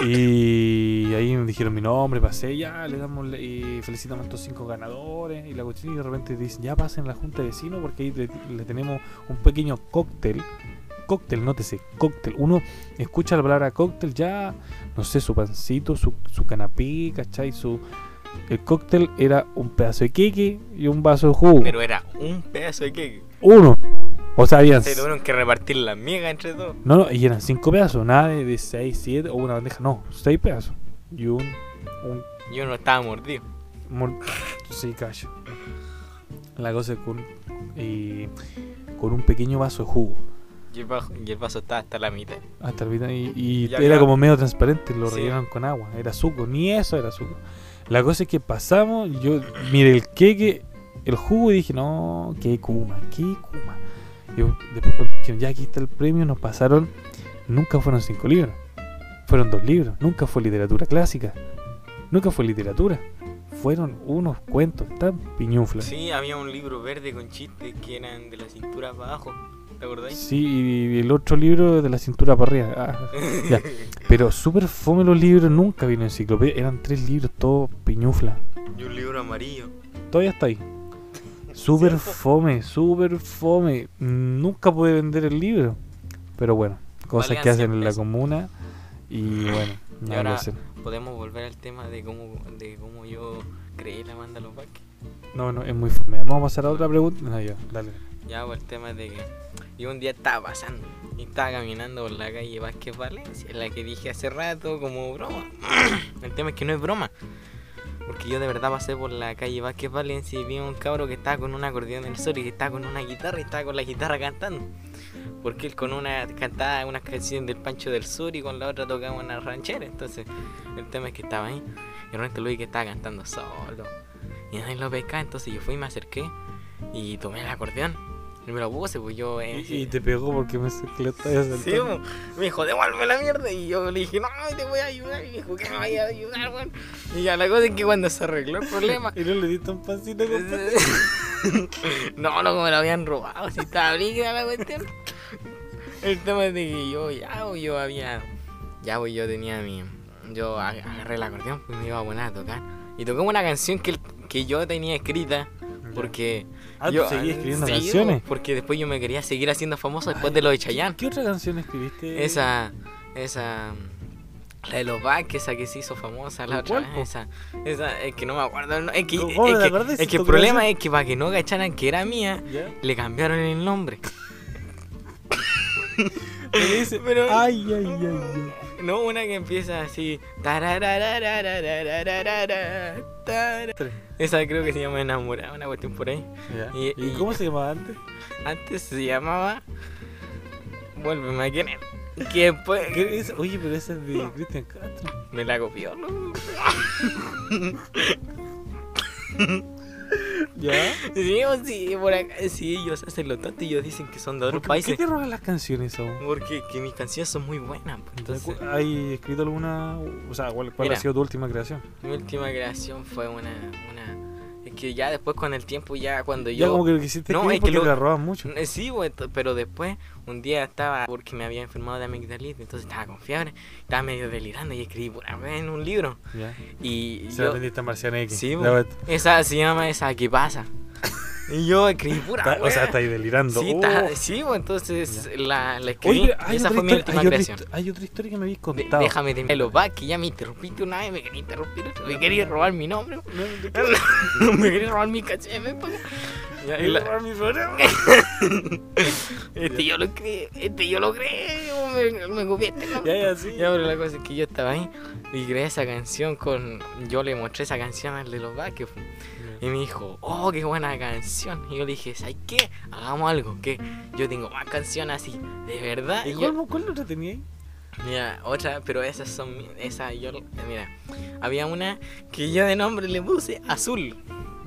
y ahí me dijeron mi nombre, pasé, ya, le damos, y felicitamos a estos cinco ganadores y la cuestión y de repente dicen, ya pasen la junta de vecinos porque ahí le, le tenemos un pequeño cóctel. Cóctel, nótese, cóctel. Uno escucha la palabra cóctel, ya, no sé, su pancito, su, su canapé, ¿cachai? Su, el cóctel era un pedazo de queque y un vaso de jugo. Pero era un pedazo de queque. Uno. O sea, habían... Se tuvieron que repartir las migas entre todos. No, no, y eran cinco pedazos, nada de, seis, siete o una bandeja, no, seis pedazos. Y un. un Yo no estaba mordido. mor- sí, calla. La cosa es con. y con un pequeño vaso de jugo. Y el, vaso, y el vaso estaba hasta la mitad. Hasta el final, y, era como medio transparente, lo Sí. rellenaron con agua. Era suco, ni eso era suco. La cosa es que pasamos, yo miré el queque, el jugo y dije, no, qué kuma, qué kuma. Y después dijeron, ya aquí está el premio, nos pasaron, nunca fueron cinco libros, fueron dos libros, nunca fue literatura clásica, nunca fue literatura, fueron unos cuentos tan piñuflas. Sí, había un libro verde con chistes que eran de la cintura para abajo. ¿Te acordáis? Sí, y el otro libro de la cintura para arriba. Ah, [laughs] ya. Pero súper fome los libros, nunca vino enciclopedia. Eran tres libros, todos piñufla. Y un libro amarillo. Todavía está ahí. Súper fome, súper fome. Nunca pude vender el libro. Pero bueno, cosas que hacen 100 en la pesos. comuna. Y [laughs] bueno, Y nada ahora podemos volver al tema de cómo, de cómo yo creé la banda Los Vázquez. No, no, es muy fome. Vamos a pasar a otra pregunta. No, ya, dale. Ya, pues el tema de que yo un día estaba pasando y estaba caminando por la calle Vázquez Valencia, la que dije hace rato como broma. [clears throat] el tema es que no es broma. Porque yo de verdad pasé por la calle Vázquez Valencia y vi a un cabro que estaba con un acordeón del sol y que estaba con una guitarra y estaba con la guitarra cantando. Porque él con una cantaba unas canciones del Pancho del Sur y con la otra tocaba una ranchera. Entonces, el tema es que estaba ahí y de repente lo vi que estaba cantando solo. Y nadie lo pescaba, entonces yo fui y me acerqué y tomé el acordeón. Y me lo puse, pues yo... eh, Y, y te pegó porque me lo estabas Sí, po. me dijo, devuelve la mierda. Y yo le dije, no, te voy a ayudar. Y me dijo, que me vaya a ayudar, weón. Y ya la cosa es que cuando se arregló el problema. [laughs] Y no le diste un pancito con [laughs] no, no, me lo habían robado. Si estaba brígida la cuestión. El tema es de que yo ya, pues, yo había. Ya, pues yo tenía mi. Yo ag- agarré el acordeón y me iba a poner a tocar. Y toqué una canción que, que yo tenía escrita. Porque. Ah, ¿tú yo, seguías escribiendo sí, canciones? Porque después yo me quería seguir haciendo famoso después Ay, de lo de Chayanne. ¿Qué otra canción escribiste? Esa, esa, la de los Vázquez, esa que se hizo famosa, la otra, ¿Cuál, esa, esa, es que no me acuerdo, no- es que, ¿Cómo es no te que, es que el problema es que para que no cacharan que era mía, ¿Ya? le cambiaron el nombre. [laughs] Pero- ay, ay, ay, ay no una que empieza así. Esa creo que se llama Enamorada, una cuestión por ahí. Y, cómo se llamaba antes? Antes se llamaba. Vuelve, a quién que. Es? Oye, pero esa es de Cristian Castro. Me la copió, ¿no? [laughs] ¿Ya? Sí, sí, por acá, sí, ellos hacen lo tonto y ellos dicen que son de otros ¿Por qué, por qué países. te roban las canciones aún? Porque que mis canciones son muy buenas. pues, Entonces, ¿Hay escrito alguna? O sea, ¿cuál, cuál Mira. ha sido tu última creación? mi última creación fue una, una. Es que ya después con el tiempo, ya cuando Ya yo. como que lo quisiste No, es que lo- la mucho. Eh, Sí, güey, pero después un día estaba, porque me había enfermado de amigdalitis, entonces estaba con fiebre, estaba medio delirando y escribí vez en un libro. Ya. Y Se yo, la vendiste a Marciana X. Sí, va- esa se llama esa, ¿qué pasa? [laughs] Y yo escribí pura o sea, está ahí delirando. Sí, Oh. está- sí, bo, entonces la, la escribí Oye, y esa otra, fue mi última hay, otra creación. histo- hay otra historia que me habéis De- contado. déjame terminar los back, que ya me interrumpiste una vez, me quería interrumpir otra me quería robar mi nombre, [laughs] me quería robar mi caché, acá. Ya, y la- mi programa. [laughs] este yo lo creí, este yo lo creo, me, me copiaste, ¿no? Ya, ya, sí. Ya, pero la cosa es que yo estaba ahí y creé esa canción con. Yo le mostré esa canción al de los Vázquez. Y me dijo, oh, qué buena canción. Y yo le dije, ¿sabes qué? Hagamos algo, que yo tengo más canciones así, de verdad. ¿Y Y yo- cuál, cuál otra tenía ahí? Mira, otra, pero esas son. mi- Esa yo. Mira, había una que yo de nombre le puse azul.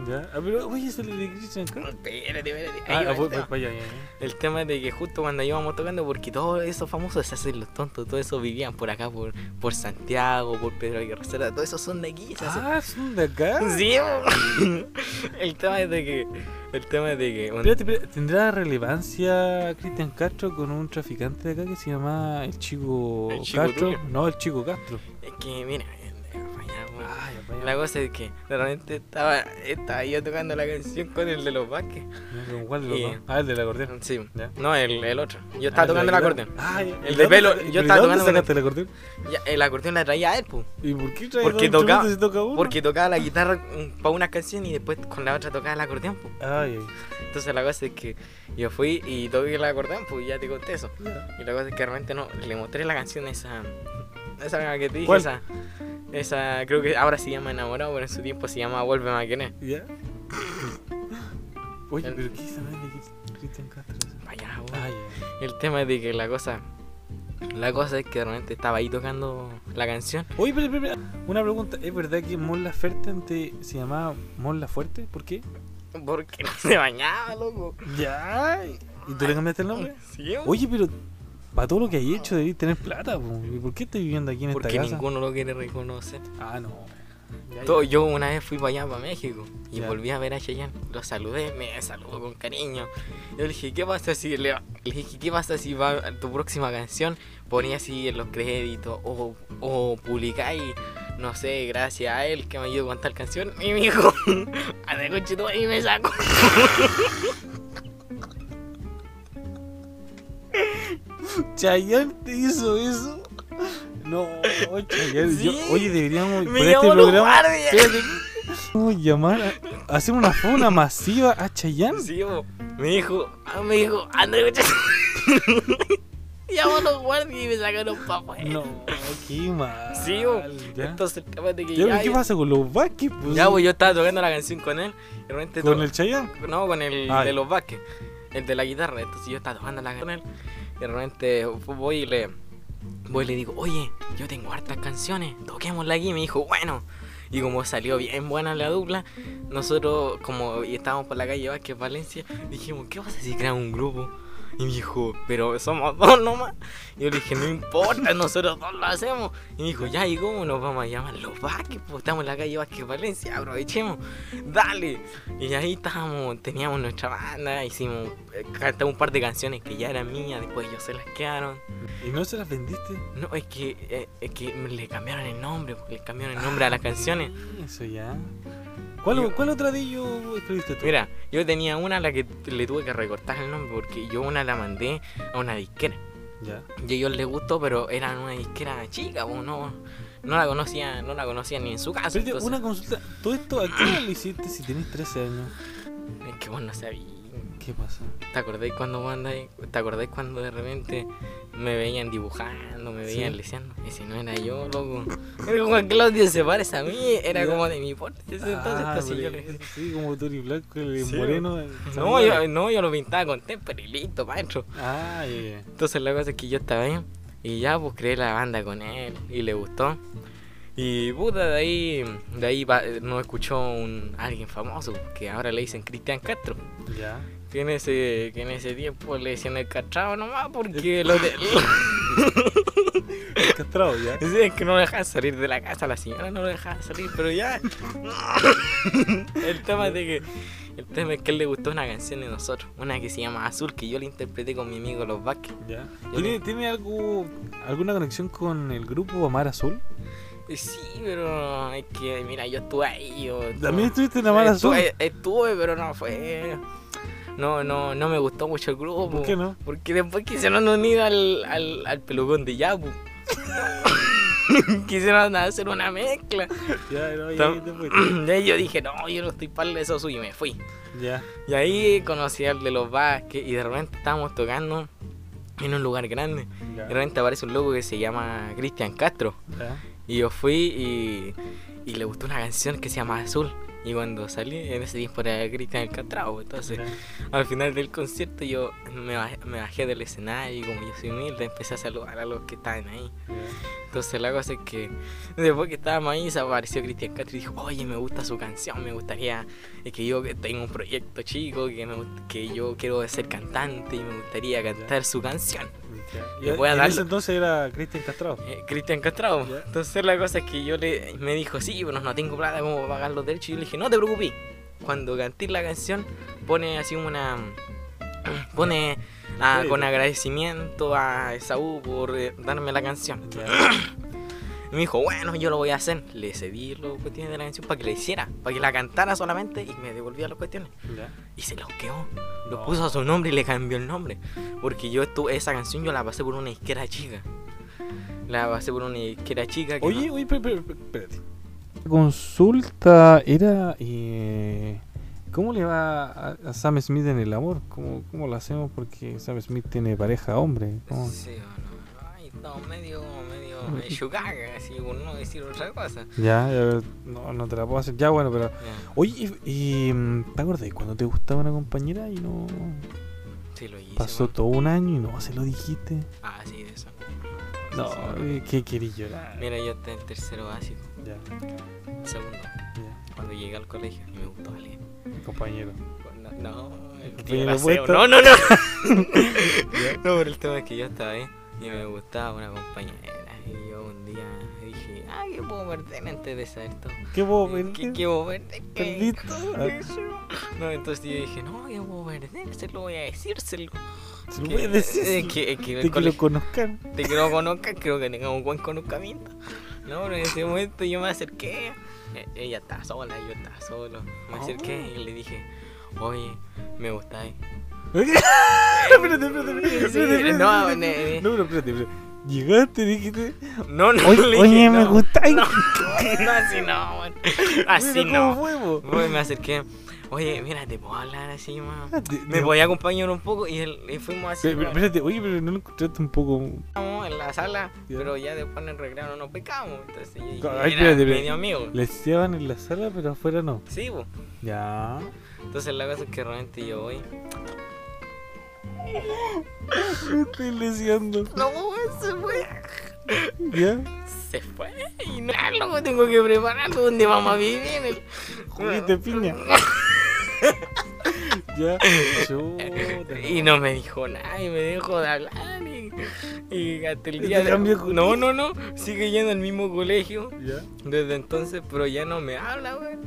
Ya. Ah, pero, oye, ese de Christian Castro. Espérate, espérate. Ah, ahí va ah, el voy, tema. voy para allá, ya, ya. El tema es de que justo cuando íbamos tocando, porque todos esos famosos se hacen los tontos, todos esos vivían por acá, por, por Santiago, por Pedro Aguirre Cerda, todos esos son de aquí. se hacen- Ah, son de acá. Sí, bo. [laughs] el tema es de que. El tema es de que. un- Espérate, espérate, ¿tendrá relevancia Cristian Castro con un traficante de acá que se llama el Chico, El Chico Castro? No, el Chico Castro. Es que, mira, la cosa es que de repente estaba, estaba yo tocando la canción con el de los Vázquez. ¿con ¿Cuál de los Y-? Ah, el del acordeón. Sí, Ya. no, el, el otro. Yo Ah, estaba tocando el la acordeón. Ah. El ¿Y de pelo, yo pero ¿y estaba dónde tocando sacaste el acordeón? Ya, el acordeón la traía a él, pues. ¿Y por qué traes Porque tocaba- si toca uno? Porque tocaba la guitarra para una canción y después con la otra tocaba el acordeón, pues. Ay, ay. Entonces la cosa es que yo fui y toqué el acordeón, pues ya te conté eso. Y la cosa es que realmente no, le mostré la canción esa, esa que te dije, ¿Cuál? esa, esa, creo que ahora se llama Enamorado, pero en su tiempo se llama Vuelve a querer. ¿Ya? Oye, El- pero ¿qué sabe de Cristian Castro? Vaya, ay. El tema es de que la cosa, la cosa es que realmente estaba ahí tocando la canción. Oye, pero, pero, pero, una pregunta. ¿Es verdad que Mon Laferte antes se llamaba Mon Laferte? ¿Por qué? Porque [laughs] no se bañaba, loco. Ya. ¿Y tú le cambiaste el nombre? Sí. Oye, pero para todo lo que hay hecho debí tener plata, po. ¿Y por qué estás viviendo aquí en esta Porque casa? ninguno lo quiere reconocer. Ah, no. Ya, Todo- ya. yo una vez fui para allá, para México, y Ya. volví a ver a Cheyenne. Lo saludé, me saludó con cariño. Yo le dije, ¿qué pasa si le, le dije, ¿qué pasa si va a tu próxima canción? Ponía así en los créditos o, o publicáis, no sé, gracias a él que me ayudó con tal canción. Y me dijo, [laughs] a de coche tú y me saco. [laughs] Chayanne te hizo eso. No, Chayanne. yo- Sí. oye, deberíamos. Me por este programa. Vamos a llamar a hacer una fauna masiva a Chayanne. Sí, bo. me dijo, ah, me dijo, anda. [laughs] Llamó a los guardias y me sacaron para afuera. No, qué mal. Sí, bo. Entonces, es de que Ya, ¿Qué pasa con los Vázquez? Pues, Ya, pues yo estaba tocando la canción con él. Y ¿Con el Chayanne? No, con el de los Vázquez. El de la guitarra. Entonces yo estaba tocando la canción con él. Y de repente voy y le. Voy y le digo, oye, yo tengo hartas canciones. Toquémosla aquí. Y me dijo, bueno. Y como salió bien buena la dupla, nosotros, como estábamos por la calle Vázquez, Valencia, dijimos, ¿qué pasa si creamos un grupo? Y me dijo, pero somos dos nomás. Y yo le dije, no importa, nosotros dos lo hacemos. Y me dijo, ya, ¿y cómo nos vamos a llamar? Los Vázquez, pues estamos en la calle Vázquez Valencia, aprovechemos, dale. Y ahí estábamos, teníamos nuestra banda, hicimos, eh, cantamos un par de canciones que ya eran mías, después ellos se las quedaron. ¿Y no se las vendiste? No, es que, eh, es que le cambiaron el nombre, pues, le cambiaron el nombre a las canciones. Eso ya. ¿Cuál, Yo- ¿cuál otra de ellos escribiste tú? Mira, yo tenía una a la que le tuve que recortar el nombre porque yo una la mandé a una disquera. Ya. Y a ellos les gustó, pero era una disquera chica, pues, no, no la conocía, no la conocía ni en su casa. Entonces- una consulta. ¿Todo esto a qué lo hiciste si tenés 13 años? Es que vos no sabías. ¿Qué pasa? ¿Te acordáis cuando andáis- ¿Te acordáis cuando de repente me veían dibujando, me veían Sí. leseando? Y si no era yo, loco. Era como Claudio se parece a mí, era Ya. como de mi porte. ese Entonces, Ah, entonces yo le- Sí, como Tony Blanco, el Sí, moreno. el No, yo, no, yo lo pintaba con témpera y listo, maestro. Ah, ya. Entonces la cosa es que yo estaba ahí y ya pues creé la banda con él y le gustó. Y puta, de ahí, de ahí va- nos escuchó un alguien famoso que ahora le dicen Cristian Castro. Ya. Que en ese, que en ese tiempo le decían el castrado nomás porque lo de, [laughs] Castrado, ya. [laughs] Sí, es que no lo dejaban salir de la casa, la señora no lo dejaba salir, pero ya. el tema es de que. El tema es que él le gustó una canción de nosotros, una que se llama Azul, que yo la interpreté con mi amigo Los Vázquez. ya. ¿Tiene, le- ¿Tiene algo, alguna conexión con el grupo Amar Azul? Eh, Sí, pero es que, mira, yo estuve ahí. Yo, ¿También estuviste en Amar Azul? Estuve, estuve, pero no fue. No, no, no me gustó mucho el grupo. ¿Por qué no? Porque después quisieron unir al, al, al pelucón de Yapu. [laughs] quisieron hacer una mezcla. Ya, no, ya. [clears throat] Y ahí yo dije, no, yo no estoy para eso suyo y me fui. Ya. Y ahí conocí al de los Vázquez y de repente estábamos tocando en un lugar grande. Ya. De repente aparece un loco que se llama Cristian Castro. ya. Y yo fui y, y le gustó una canción que se llama Azul. Y cuando salí, en ese tiempo era Cristian el Castrao. Entonces, al final del concierto, yo me bajé, me bajé del escenario y como yo soy humilde, empecé a saludar a los que estaban ahí. Entonces, la cosa es que después que estábamos ahí, se apareció Cristian Castro y dijo: Oye, me gusta su canción, me gustaría. Es que yo tengo un proyecto chico, que, me, que yo quiero ser cantante y me gustaría cantar su canción. Y voy a en ese entonces era Cristian Castrado. Eh, Cristian Castrado. Entonces la cosa es que yo le me dijo, sí, pero no tengo plata como pagar los derechos. Y yo le dije, no te preocupes. Cuando canté la canción, pone así una. Pone ah, con agradecimiento a Esaú por eh, darme la canción. Y me dijo, bueno, yo lo voy a hacer. Le cedí los cuestiones de la canción para que la hiciera, para que la cantara solamente y me devolvía las cuestiones. Ya. Y se los quedó. Lo No. puso a su nombre y le cambió el nombre. Porque yo estuve, esa canción yo la pasé por una izquierda chica. La pasé por una izquierda chica. Que Oye, no- oye, espérate. La consulta era. eh, ¿Cómo le va a, a Sam Smith en el amor? ¿Cómo, ¿Cómo lo hacemos? Porque Sam Smith tiene pareja hombre. ¿Cómo? Sí o no. Ay, estamos medio, medio eh, chucaga, así por no decir otra cosa. Ya, ya, no, no te la puedo hacer. Ya, bueno, pero. Ya, Oye, y, y, mm, ¿te acordás cuando te gustaba una compañera y no. sí lo hice. Pasó todo un año y no se lo dijiste? Ah, sí, de eso. No, Sí, eh, ¿qué querías llorar? Mira, yo estaba en tercero básico, Ya, segundo, ya, cuando llegué al colegio y me gustó alguien. Compañero. no, no, el tío puesto. No, no, no. [laughs] No, pero el tema es que yo estaba ahí y me gustaba una compañera. Y yo un día dije, ah, ¿qué puedo perder antes de saber todo? ¿Qué puedo ¿Qué, perder? qué puedo perder? ¿Qué-. Eso. No, entonces yo dije, no, ¿qué puedo perder? Se lo voy a decir, se lo... Se lo voy a decir. Es que, es que De que lo conozcan. de que lo conozca, creo que tengamos buen conocimiento. No, pero en ese momento yo me acerqué. E- Ella estaba sola, yo estaba solo. Me acerqué y le dije, oye, me gustáis. [laughs] espérate, espérate, espérate, no, ne- No, pero espérate, espérate. Llegaste, dijiste. No, no, Oye, le oye, me no. gustáis. No, [laughs] no, así no, man. Así Mira no. ¿Cómo fue? Pues me acerqué. Oye, mira, te puedo hablar así, man. Ah, te- Me voy a acompañar un poco y, fuimos así. Pero-. Espérate, oye, pero no lo encontraste un poco. Estábamos en la sala, pero ya después en el recreo no nos pecamos. Entonces yo Ay, era espérate, medio amigo. Les llevan en la sala, pero afuera no. Sí, pues. Ya. Entonces la cosa es que realmente yo voy. Me estoy leseando. No, se fue. ¿Ya? Se fue. Y no, luego tengo que prepararlo donde vamos a vivir. Juguete piña. [laughs] ya. Chuta. [laughs] Y no me dijo nada y me dejó de hablar. Y, y hasta el ¿Y día de No, no, no. Sigue yendo al mismo colegio. Ya. Desde entonces, pero ya no me habla, güey.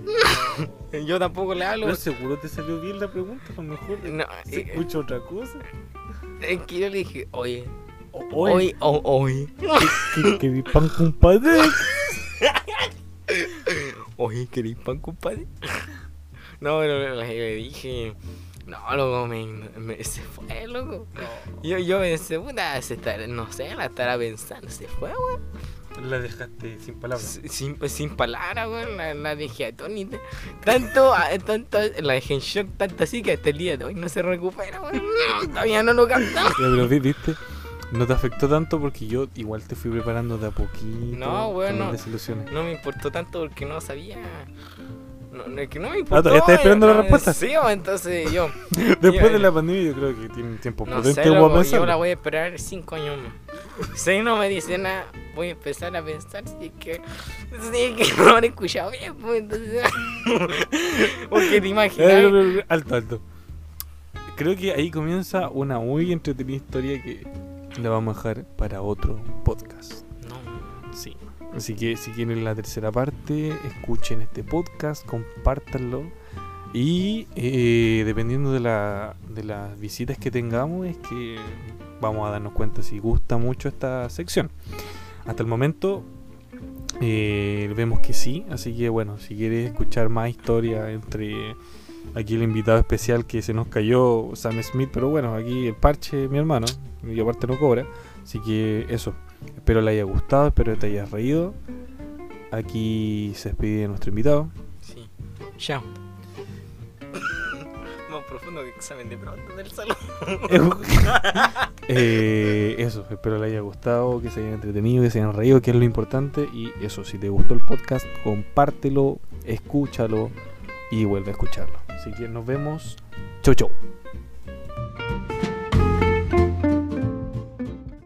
[laughs] Yo tampoco le hablo. Pero seguro te salió bien la pregunta, a lo mejor No, se eh, escucha otra cosa. es que yo le dije, oye, Oye, o- oye, que, mi pan compadre. [laughs] oye, ¿queréis pan, compadre? No, pero le, le dije, no, loco, me, me- se fue, loco. Yo, yo pensé, puta, se estará- no sé, la estará pensando, se fue, güey. La dejaste sin palabras. Sin, sin palabras, güey, la, la dejé atónita. Tanto, ah, tanto, la dejé en shock, tanto así que hasta el día de hoy no se recupera, güey. [laughs] Todavía no lo captamos. Ya, pero vi- viste, no te afectó tanto porque yo igual te fui preparando de a poquito. No, las desilusiones. No me importó tanto porque no sabía. No, es que no me Ah, importó. ¿todavía estás esperando la no, respuesta? Sí, o entonces yo. [laughs] Después yo- de la pandemia yo creo que tienen tiempo No prudente sé, loco, yo la voy a esperar cinco años más. [laughs] Si no me dice nada, voy a empezar a pensar si es que. Si es que [laughs] no lo han escuchado bien, pues entonces. porque te Eh, imaginas. pero, alto, alto. Creo que ahí comienza una muy entretenida historia que la vamos a dejar para otro podcast. No. Sí. Así que si quieren la tercera parte, escuchen este podcast, compártanlo. Y eh, dependiendo de, la, de las visitas que tengamos, es que vamos a darnos cuenta si gusta mucho esta sección. Hasta el momento eh, vemos que sí, así que bueno, si quieres escuchar más historia entre aquí el invitado especial que se nos cayó, Sam Smith, pero bueno, aquí el parche, mi hermano, y aparte no cobra, así que eso. Espero le haya gustado, espero te hayas reído. Aquí se despide nuestro invitado. Sí. Chao. [coughs] Más profundo que examen de pronto del salón. [laughs] Eh, eso, espero le haya gustado, que se hayan entretenido, que se hayan reído, que es lo importante. Y eso, si te gustó el podcast, compártelo, escúchalo y vuelve a escucharlo. Así que nos vemos. Chau, chau.